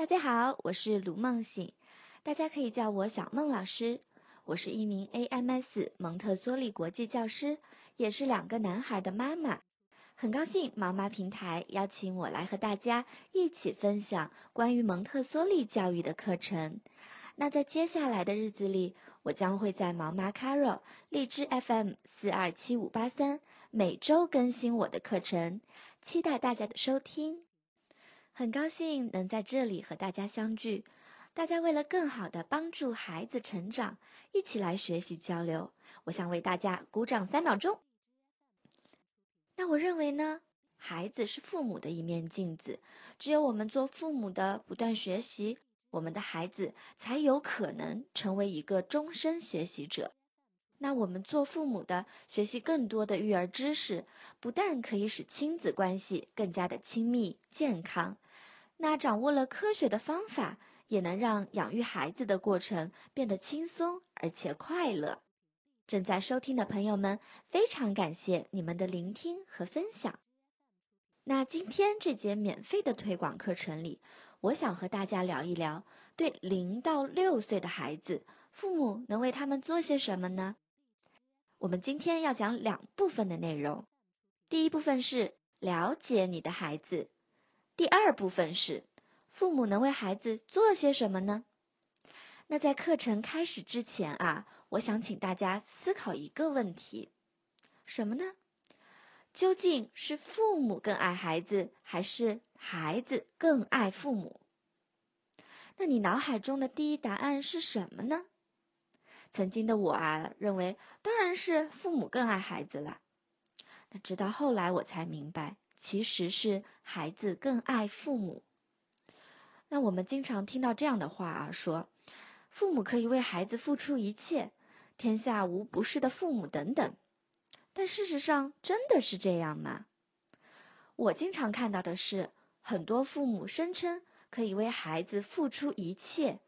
大家好，我是卢梦醒，大家可以叫我小梦老师。我是一名 AMS 蒙特梭利国际教师，也是两个男孩的妈妈。很高兴毛妈平台邀请我来和大家一起分享关于蒙特梭利教育的课程。那在接下来的日子里，我将会在毛妈 Carol 荔枝 FM 四二七五八三每周更新我的课程，期待大家的收听。很高兴能在这里和大家相聚，大家为了更好的帮助孩子成长，一起来学习交流。我想为大家鼓掌三秒钟。那我认为呢，孩子是父母的一面镜子，只有我们做父母的不断学习。我们的孩子才有可能成为一个终身学习者。那我们做父母的学习更多的育儿知识，不但可以使亲子关系更加的亲密健康，那掌握了科学的方法，也能让养育孩子的过程变得轻松而且快乐。正在收听的朋友们，非常感谢你们的聆听和分享。那今天这节免费的推广课程里。我想和大家聊一聊，对零到六岁的孩子，父母能为他们做些什么呢？我们今天要讲两部分的内容，第一部分是了解你的孩子，第二部分是父母能为孩子做些什么呢？那在课程开始之前啊，我想请大家思考一个问题，什么呢？究竟是父母更爱孩子，还是孩子更爱父母？那你脑海中的第一答案是什么呢？曾经的我啊，认为当然是父母更爱孩子了。那直到后来我才明白，其实是孩子更爱父母。那我们经常听到这样的话啊，说父母可以为孩子付出一切，天下无不是的父母等等。但事实上，真的是这样吗？我经常看到的是，很多父母声称可以为孩子付出一切，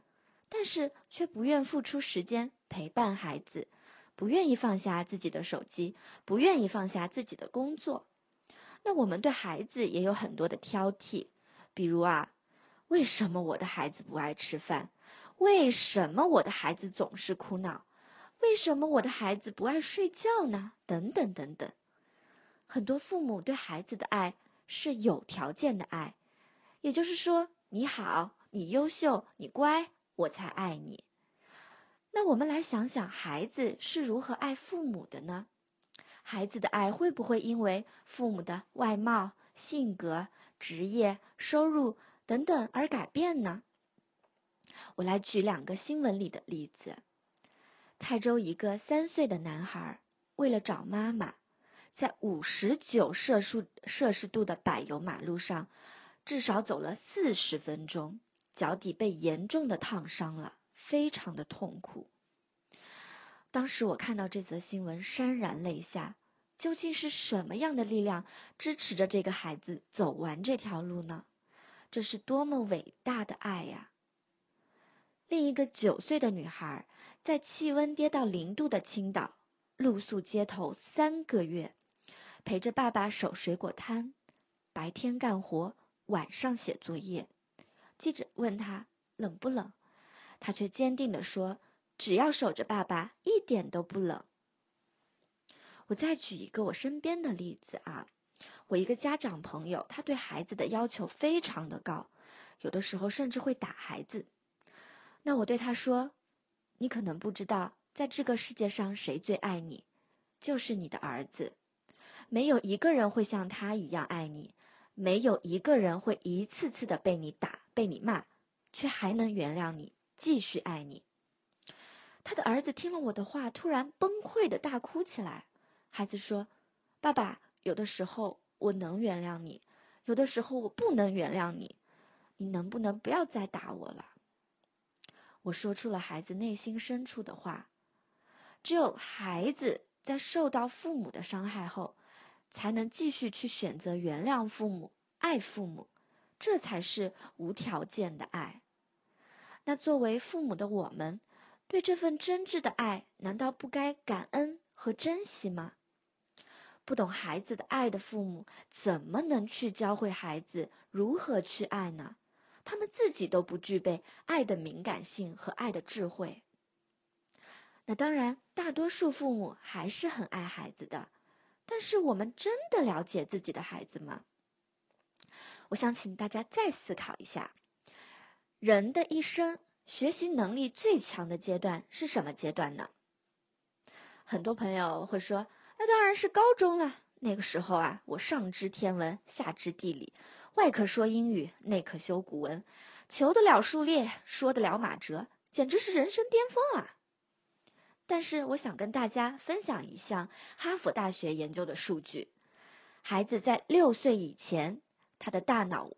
但是却不愿付出时间陪伴孩子，不愿意放下自己的手机，不愿意放下自己的工作。那我们对孩子也有很多的挑剔，比如啊，为什么我的孩子不爱吃饭？为什么我的孩子总是哭闹？为什么我的孩子不爱睡觉呢？等等等等，很多父母对孩子的爱是有条件的爱，也就是说，你好，你优秀，你乖，我才爱你。那我们来想想，孩子是如何爱父母的呢？孩子的爱会不会因为父母的外貌、性格、职业、收入等等而改变呢？我来举两个新闻里的例子。泰州一个三岁的男孩，为了找妈妈，在五十九摄氏摄氏度的柏油马路上，至少走了四十分钟，脚底被严重的烫伤了，非常的痛苦。当时我看到这则新闻，潸然泪下。究竟是什么样的力量支持着这个孩子走完这条路呢？这是多么伟大的爱呀！另一个九岁的女孩，在气温跌到零度的青岛露宿街头三个月，陪着爸爸守水果摊，白天干活，晚上写作业。记者问他冷不冷，他却坚定地说：“只要守着爸爸，一点都不冷。”我再举一个我身边的例子啊，我一个家长朋友，他对孩子的要求非常的高，有的时候甚至会打孩子。那我对他说：“你可能不知道，在这个世界上谁最爱你，就是你的儿子。没有一个人会像他一样爱你，没有一个人会一次次的被你打、被你骂，却还能原谅你，继续爱你。”他的儿子听了我的话，突然崩溃的大哭起来。孩子说：“爸爸，有的时候我能原谅你，有的时候我不能原谅你，你能不能不要再打我了？”我说出了孩子内心深处的话，只有孩子在受到父母的伤害后，才能继续去选择原谅父母、爱父母，这才是无条件的爱。那作为父母的我们，对这份真挚的爱，难道不该感恩和珍惜吗？不懂孩子的爱的父母，怎么能去教会孩子如何去爱呢？他们自己都不具备爱的敏感性和爱的智慧。那当然，大多数父母还是很爱孩子的，但是我们真的了解自己的孩子吗？我想请大家再思考一下，人的一生学习能力最强的阶段是什么阶段呢？很多朋友会说，那当然是高中了。那个时候啊，我上知天文，下知地理，外可说英语，内可修古文，求得了数列，说得了马哲，简直是人生巅峰啊！但是，我想跟大家分享一项哈佛大学研究的数据：孩子在六岁以前，他的大脑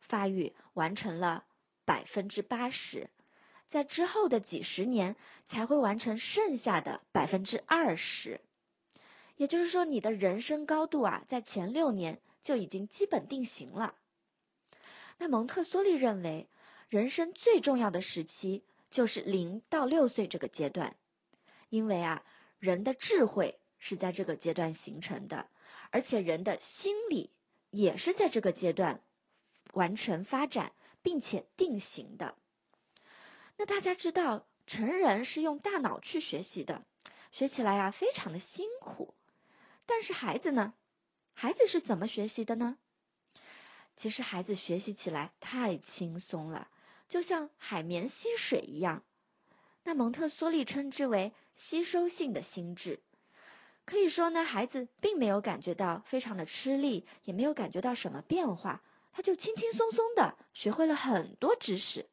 发育完成了百分之八十，在之后的几十年才会完成剩下的百分之二十。也就是说，你的人生高度啊，在前六年就已经基本定型了。那蒙特梭利认为，人生最重要的时期就是零到六岁这个阶段，因为啊，人的智慧是在这个阶段形成的，而且人的心理也是在这个阶段完成发展并且定型的。那大家知道，成人是用大脑去学习的，学起来啊，非常的辛苦。但是孩子呢？孩子是怎么学习的呢？其实孩子学习起来太轻松了，就像海绵吸水一样。那蒙特梭利称之为吸收性的心智。可以说呢，孩子并没有感觉到非常的吃力，也没有感觉到什么变化，他就轻轻松松的学会了很多知识。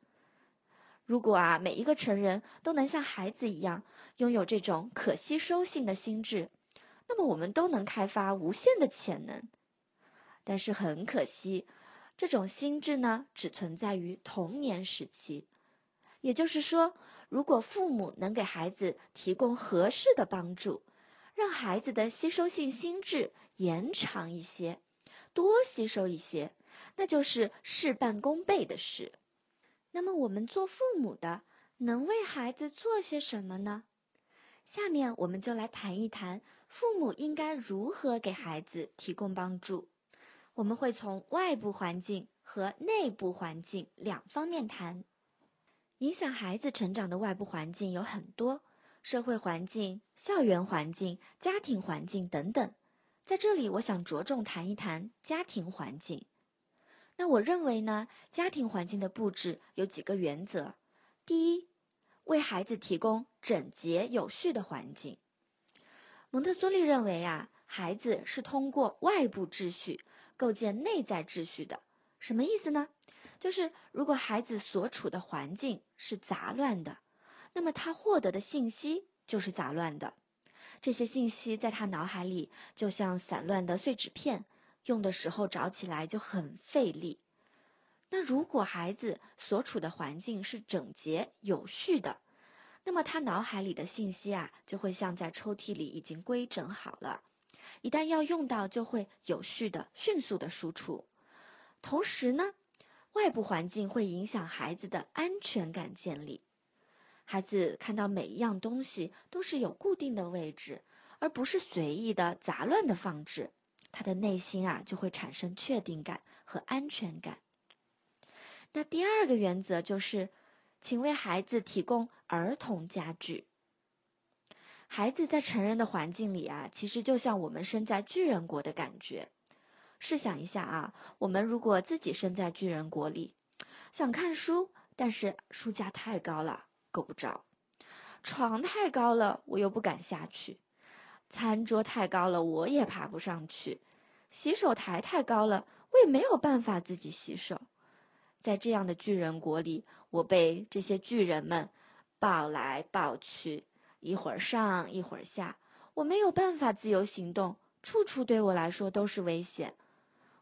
如果啊，每一个成人都能像孩子一样，拥有这种可吸收性的心智。那么我们都能开发无限的潜能，但是很可惜，这种心智呢只存在于童年时期。也就是说，如果父母能给孩子提供合适的帮助，让孩子的吸收性心智延长一些，多吸收一些，那就是事半功倍的事。那么我们做父母的能为孩子做些什么呢？下面我们就来谈一谈父母应该如何给孩子提供帮助。我们会从外部环境和内部环境两方面谈。影响孩子成长的外部环境有很多，社会环境、校园环境、家庭环境等等。在这里，我想着重谈一谈家庭环境。那我认为呢，家庭环境的布置有几个原则。第一，为孩子提供整洁有序的环境。蒙特梭利认为啊，孩子是通过外部秩序构建内在秩序的。什么意思呢？就是如果孩子所处的环境是杂乱的，那么他获得的信息就是杂乱的。这些信息在他脑海里就像散乱的碎纸片，用的时候找起来就很费力。那如果孩子所处的环境是整洁有序的，那么他脑海里的信息啊，就会像在抽屉里已经规整好了，一旦要用到，就会有序的、迅速的输出。同时呢，外部环境会影响孩子的安全感建立。孩子看到每一样东西都是有固定的位置，而不是随意的、杂乱的放置，他的内心啊就会产生确定感和安全感。那第二个原则就是，请为孩子提供儿童家具。孩子在成人的环境里啊，其实就像我们身在巨人国的感觉。试想一下啊，我们如果自己身在巨人国里，想看书，但是书架太高了，够不着；床太高了，我又不敢下去；餐桌太高了，我也爬不上去；洗手台太高了，我也没有办法自己洗手。在这样的巨人国里，我被这些巨人们抱来抱去，一会儿上一会儿下，我没有办法自由行动，处处对我来说都是危险，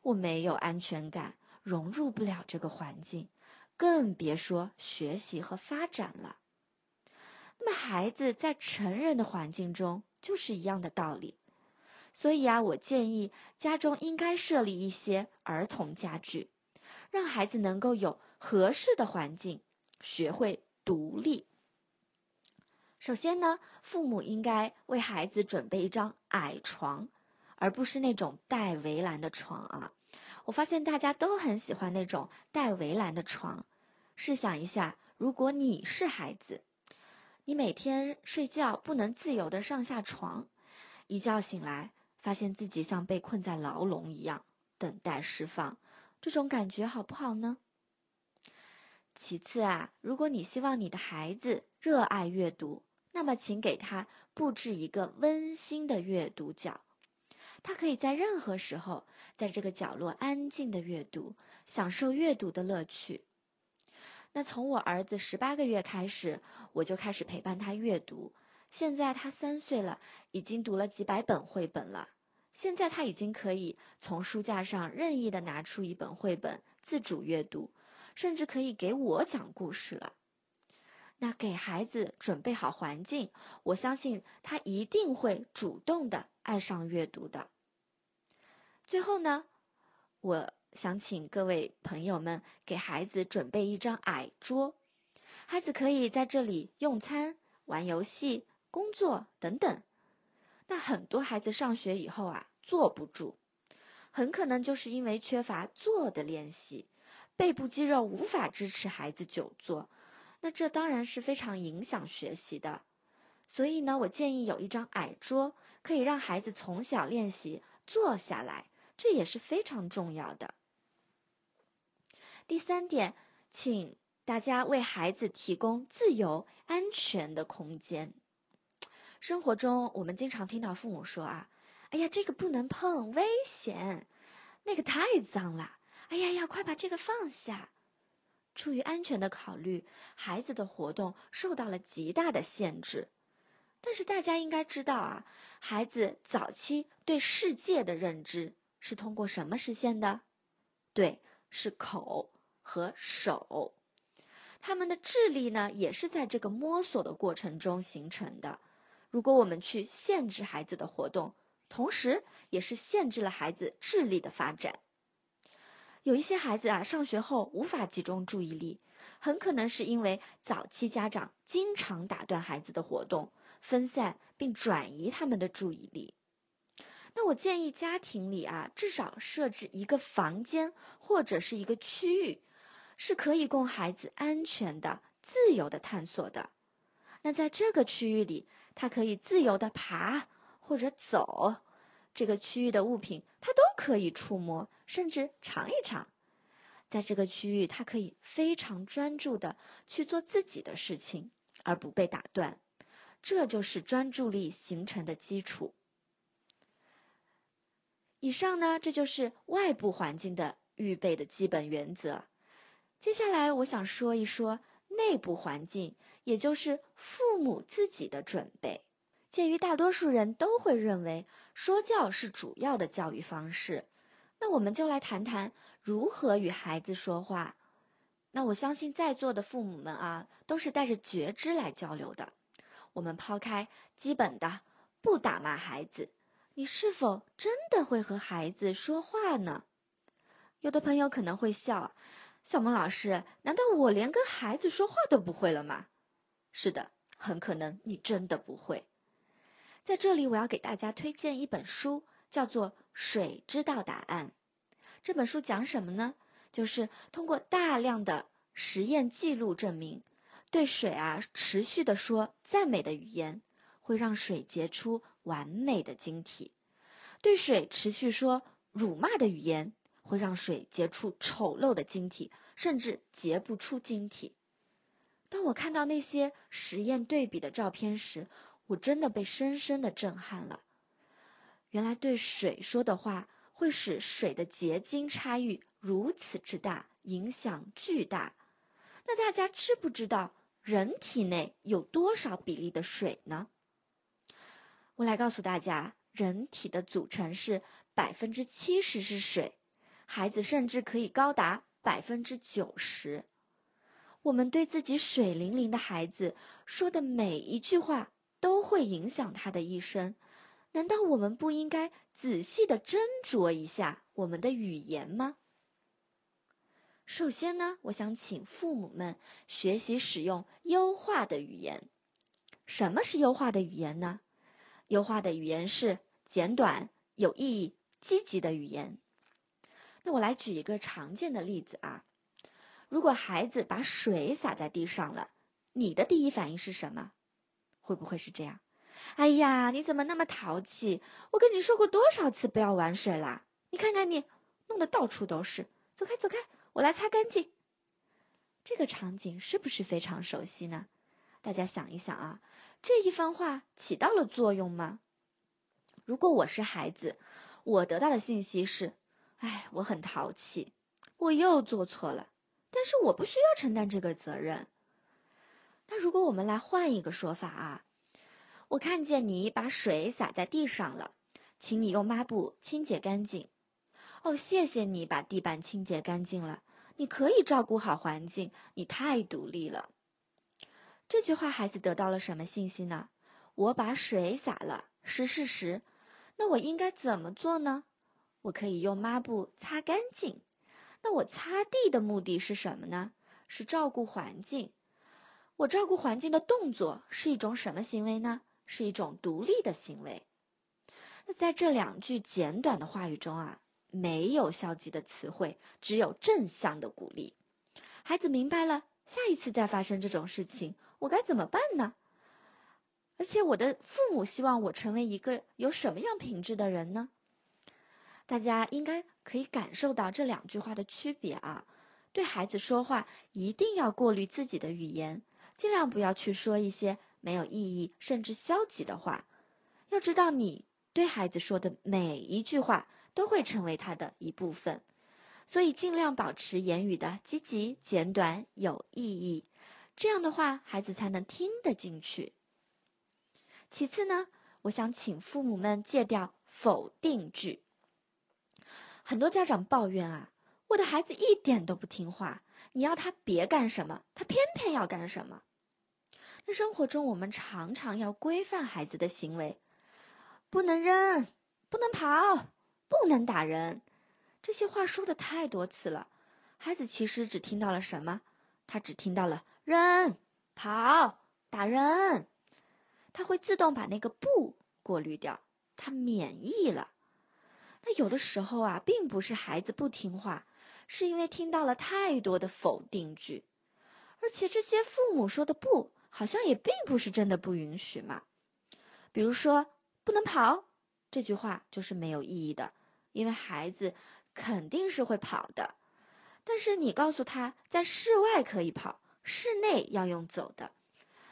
我没有安全感，融入不了这个环境，更别说学习和发展了。那么，孩子在成人的环境中就是一样的道理，所以啊，我建议家中应该设立一些儿童家具。让孩子能够有合适的环境，学会独立。首先呢，父母应该为孩子准备一张矮床，而不是那种带围栏的床啊。我发现大家都很喜欢那种带围栏的床。试想一下，如果你是孩子，你每天睡觉不能自由的上下床，一觉醒来，发现自己像被困在牢笼一样，等待释放，这种感觉好不好呢？其次啊，如果你希望你的孩子热爱阅读，那么请给他布置一个温馨的阅读角，他可以在任何时候在这个角落安静的阅读，享受阅读的乐趣。那从我儿子十八个月开始，我就开始陪伴他阅读。现在他三岁了，已经读了几百本绘本了。现在他已经可以从书架上任意的拿出一本绘本自主阅读，甚至可以给我讲故事了。那给孩子准备好环境，我相信他一定会主动的爱上阅读的。最后呢，我。想请各位朋友们给孩子准备一张矮桌，孩子可以在这里用餐、玩游戏、工作等等。那很多孩子上学以后啊，坐不住，很可能就是因为缺乏坐的练习，背部肌肉无法支持孩子久坐，那这当然是非常影响学习的。所以呢，我建议有一张矮桌，可以让孩子从小练习坐下来，这也是非常重要的。第三点，请大家为孩子提供自由、安全的空间。生活中，我们经常听到父母说：“啊，哎呀，这个不能碰，危险；那个太脏了，哎呀呀，快把这个放下。”出于安全的考虑，孩子的活动受到了极大的限制。但是大家应该知道啊，孩子早期对世界的认知是通过什么实现的？对，是口。和手，他们的智力呢，也是在这个摸索的过程中形成的。如果我们去限制孩子的活动，同时也是限制了孩子智力的发展。有一些孩子啊，上学后无法集中注意力，很可能是因为早期家长经常打断孩子的活动，分散并转移他们的注意力。那我建议家庭里啊，至少设置一个房间或者是一个区域。是可以供孩子安全的、自由的探索的。那在这个区域里，他可以自由的爬或者走，这个区域的物品他都可以触摸，甚至尝一尝。在这个区域，他可以非常专注的去做自己的事情，而不被打断。这就是专注力形成的基础。以上呢，这就是外部环境的预备的基本原则。接下来，我想说一说内部环境，也就是父母自己的准备。鉴于大多数人都会认为说教是主要的教育方式，那我们就来谈谈如何与孩子说话。那我相信在座的父母们啊，都是带着觉知来交流的。我们抛开基本的不打骂孩子，你是否真的会和孩子说话呢？有的朋友可能会笑。小萌老师，难道我连跟孩子说话都不会了吗？是的，很可能你真的不会。在这里，我要给大家推荐一本书，叫做《水知道答案》。这本书讲什么呢？就是通过大量的实验记录证明，对水啊持续的说赞美的语言，会让水结出完美的晶体；对水持续说辱骂的语言。会让水结出丑陋的晶体，甚至结不出晶体。当我看到那些实验对比的照片时，我真的被深深的震撼了。原来对水说的话会使水的结晶差异如此之大，影响巨大。那大家知不知道人体内有多少比例的水呢？我来告诉大家，人体的组成是百分之七十是水。孩子甚至可以高达百分之九十。我们对自己水灵灵的孩子说的每一句话，都会影响他的一生。难道我们不应该仔细的斟酌一下我们的语言吗？首先呢，我想请父母们学习使用优化的语言。什么是优化的语言呢？优化的语言是简短、有意义、积极的语言。那我来举一个常见的例子啊，如果孩子把水洒在地上了，你的第一反应是什么？会不会是这样？哎呀，你怎么那么淘气？我跟你说过多少次不要玩水啦？你看看你，弄得到处都是。走开，走开，我来擦干净。这个场景是不是非常熟悉呢？大家想一想啊，这一番话起到了作用吗？如果我是孩子，我得到的信息是。哎，我很淘气，我又做错了，但是我不需要承担这个责任。那如果我们来换一个说法啊，我看见你把水洒在地上了，请你用抹布清洁干净。哦，谢谢你把地板清洁干净了，你可以照顾好环境，你太独立了。这句话孩子得到了什么信息呢？我把水洒了是事实，那我应该怎么做呢？我可以用抹布擦干净，那我擦地的目的是什么呢？是照顾环境。我照顾环境的动作是一种什么行为呢？是一种独立的行为。那在这两句简短的话语中啊，没有消极的词汇，只有正向的鼓励。孩子明白了，下一次再发生这种事情，我该怎么办呢？而且我的父母希望我成为一个有什么样品质的人呢？大家应该可以感受到这两句话的区别啊！对孩子说话一定要过滤自己的语言，尽量不要去说一些没有意义甚至消极的话。要知道，你对孩子说的每一句话都会成为他的一部分，所以尽量保持言语的积极、简短、有意义。这样的话，孩子才能听得进去。其次呢，我想请父母们戒掉否定句。很多家长抱怨啊，我的孩子一点都不听话，你要他别干什么，他偏偏要干什么。那生活中，我们常常要规范孩子的行为，不能扔，不能跑，不能打人。这些话说的太多次了，孩子其实只听到了什么？他只听到了扔、跑、打人，他会自动把那个不过滤掉，他免疫了。那有的时候啊，并不是孩子不听话，是因为听到了太多的否定句，而且这些父母说的“不”，好像也并不是真的不允许嘛。比如说“不能跑”这句话就是没有意义的，因为孩子肯定是会跑的。但是你告诉他在室外可以跑，室内要用走的，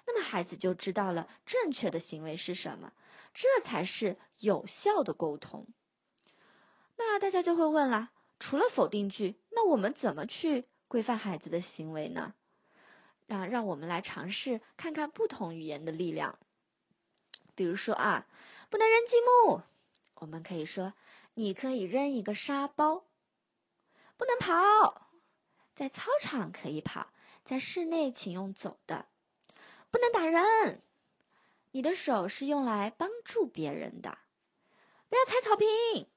那么孩子就知道了正确的行为是什么，这才是有效的沟通。那大家就会问了，除了否定句，那我们怎么去规范孩子的行为呢？让让我们来尝试看看不同语言的力量。比如说啊，不能扔积木，我们可以说，你可以扔一个沙包。不能跑，在操场可以跑，在室内请用走的。不能打人，你的手是用来帮助别人的。不要踩草坪。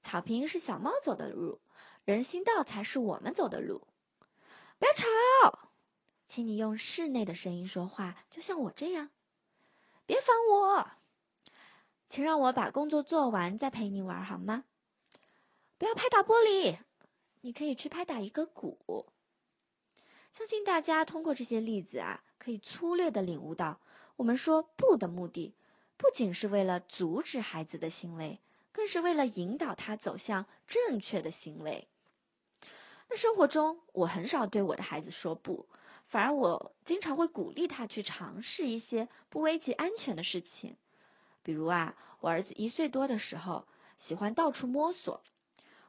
草坪是小猫走的路，人行道才是我们走的路。不要吵，请你用室内的声音说话，就像我这样。别烦我，请让我把工作做完再陪你玩好吗？不要拍打玻璃，你可以去拍打一个鼓。相信大家通过这些例子啊，可以粗略的领悟到，我们说不的目的，不仅是为了阻止孩子的行为。更是为了引导他走向正确的行为。那生活中，我很少对我的孩子说不，反而我经常会鼓励他去尝试一些不危及安全的事情。比如啊，我儿子一岁多的时候喜欢到处摸索，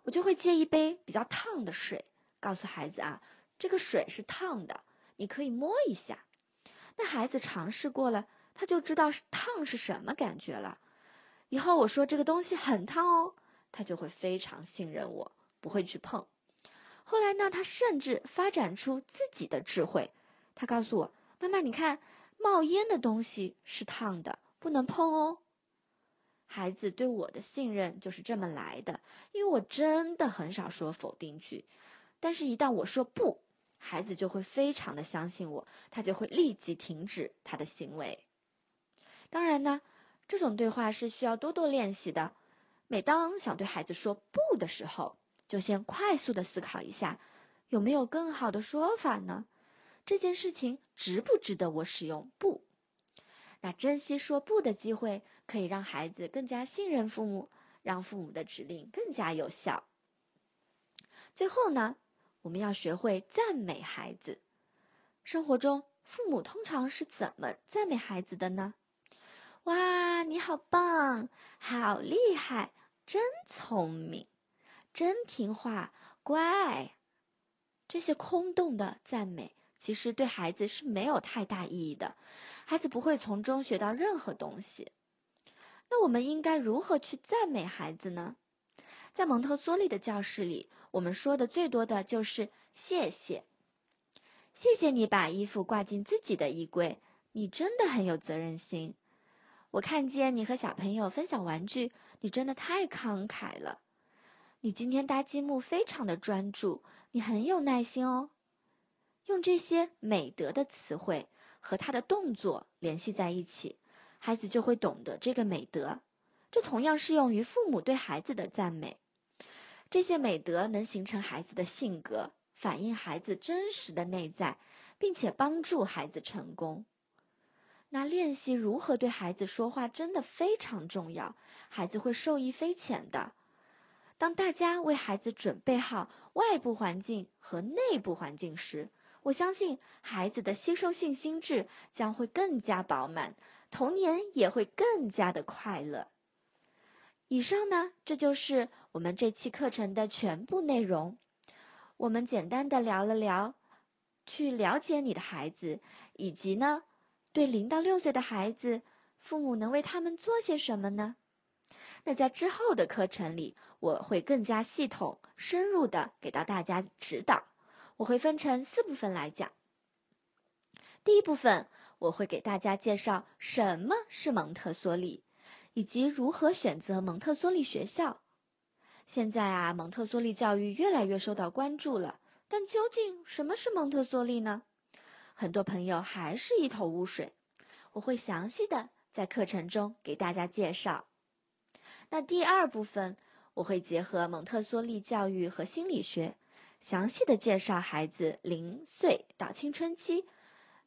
我就会接一杯比较烫的水，告诉孩子啊，这个水是烫的，你可以摸一下。那孩子尝试过了，他就知道烫是什么感觉了。以后我说这个东西很烫哦，他就会非常信任我，不会去碰。后来呢，他甚至发展出自己的智慧，他告诉我：“妈妈，你看，冒烟的东西是烫的，不能碰哦。”孩子对我的信任就是这么来的，因为我真的很少说否定句，但是，一旦我说不，孩子就会非常的相信我，他就会立即停止他的行为。当然呢。这种对话是需要多多练习的。每当想对孩子说“不”的时候，就先快速的思考一下，有没有更好的说法呢？这件事情值不值得我使用“不”？那珍惜说“不”的机会，可以让孩子更加信任父母，让父母的指令更加有效。最后呢，我们要学会赞美孩子。生活中，父母通常是怎么赞美孩子的呢？哇，你好棒，好厉害，真聪明，真听话，乖。这些空洞的赞美，其实对孩子是没有太大意义的，孩子不会从中学到任何东西。那我们应该如何去赞美孩子呢？在蒙特梭利的教室里，我们说的最多的就是谢谢。谢谢你把衣服挂进自己的衣柜，你真的很有责任心。我看见你和小朋友分享玩具，你真的太慷慨了。你今天搭积木非常的专注，你很有耐心哦。用这些美德的词汇和他的动作联系在一起，孩子就会懂得这个美德。这同样适用于父母对孩子的赞美。这些美德能形成孩子的性格，反映孩子真实的内在，并且帮助孩子成功。那练习如何对孩子说话真的非常重要，孩子会受益匪浅的。当大家为孩子准备好外部环境和内部环境时，我相信孩子的吸收性心智将会更加饱满，童年也会更加的快乐。以上呢，这就是我们这期课程的全部内容。我们简单的聊了聊，去了解你的孩子，以及呢。对零到六岁的孩子，父母能为他们做些什么呢？那在之后的课程里，我会更加系统、深入的给到大家指导。我会分成四部分来讲。第一部分，我会给大家介绍什么是蒙特梭利，以及如何选择蒙特梭利学校。现在啊，蒙特梭利教育越来越受到关注了，但究竟什么是蒙特梭利呢？很多朋友还是一头雾水，我会详细的在课程中给大家介绍。那第二部分，我会结合蒙特梭利教育和心理学，详细的介绍孩子零岁到青春期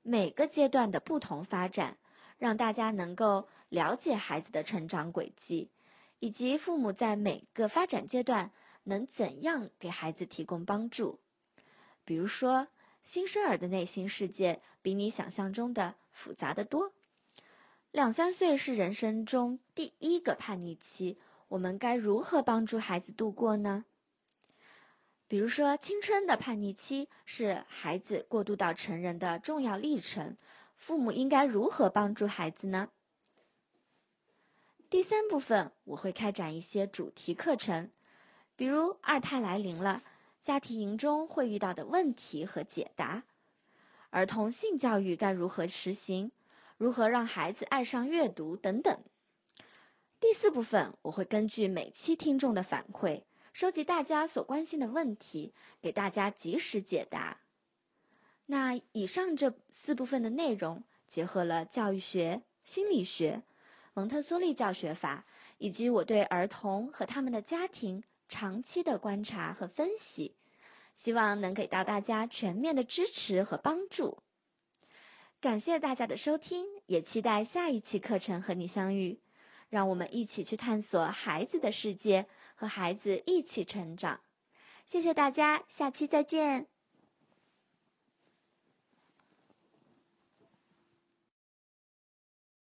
每个阶段的不同发展，让大家能够了解孩子的成长轨迹，以及父母在每个发展阶段能怎样给孩子提供帮助，比如说。新生儿的内心世界比你想象中的复杂的多。两三岁是人生中第一个叛逆期，我们该如何帮助孩子度过呢？比如说，青春的叛逆期是孩子过渡到成人的重要历程，父母应该如何帮助孩子呢？第三部分我会开展一些主题课程，比如二胎来临了。家庭营中会遇到的问题和解答，儿童性教育该如何实行，如何让孩子爱上阅读等等。第四部分，我会根据每期听众的反馈，收集大家所关心的问题，给大家及时解答。那以上这四部分的内容，结合了教育学、心理学、蒙特梭利教学法，以及我对儿童和他们的家庭。长期的观察和分析，希望能给到大家全面的支持和帮助。感谢大家的收听，也期待下一期课程和你相遇。让我们一起去探索孩子的世界，和孩子一起成长。谢谢大家，下期再见。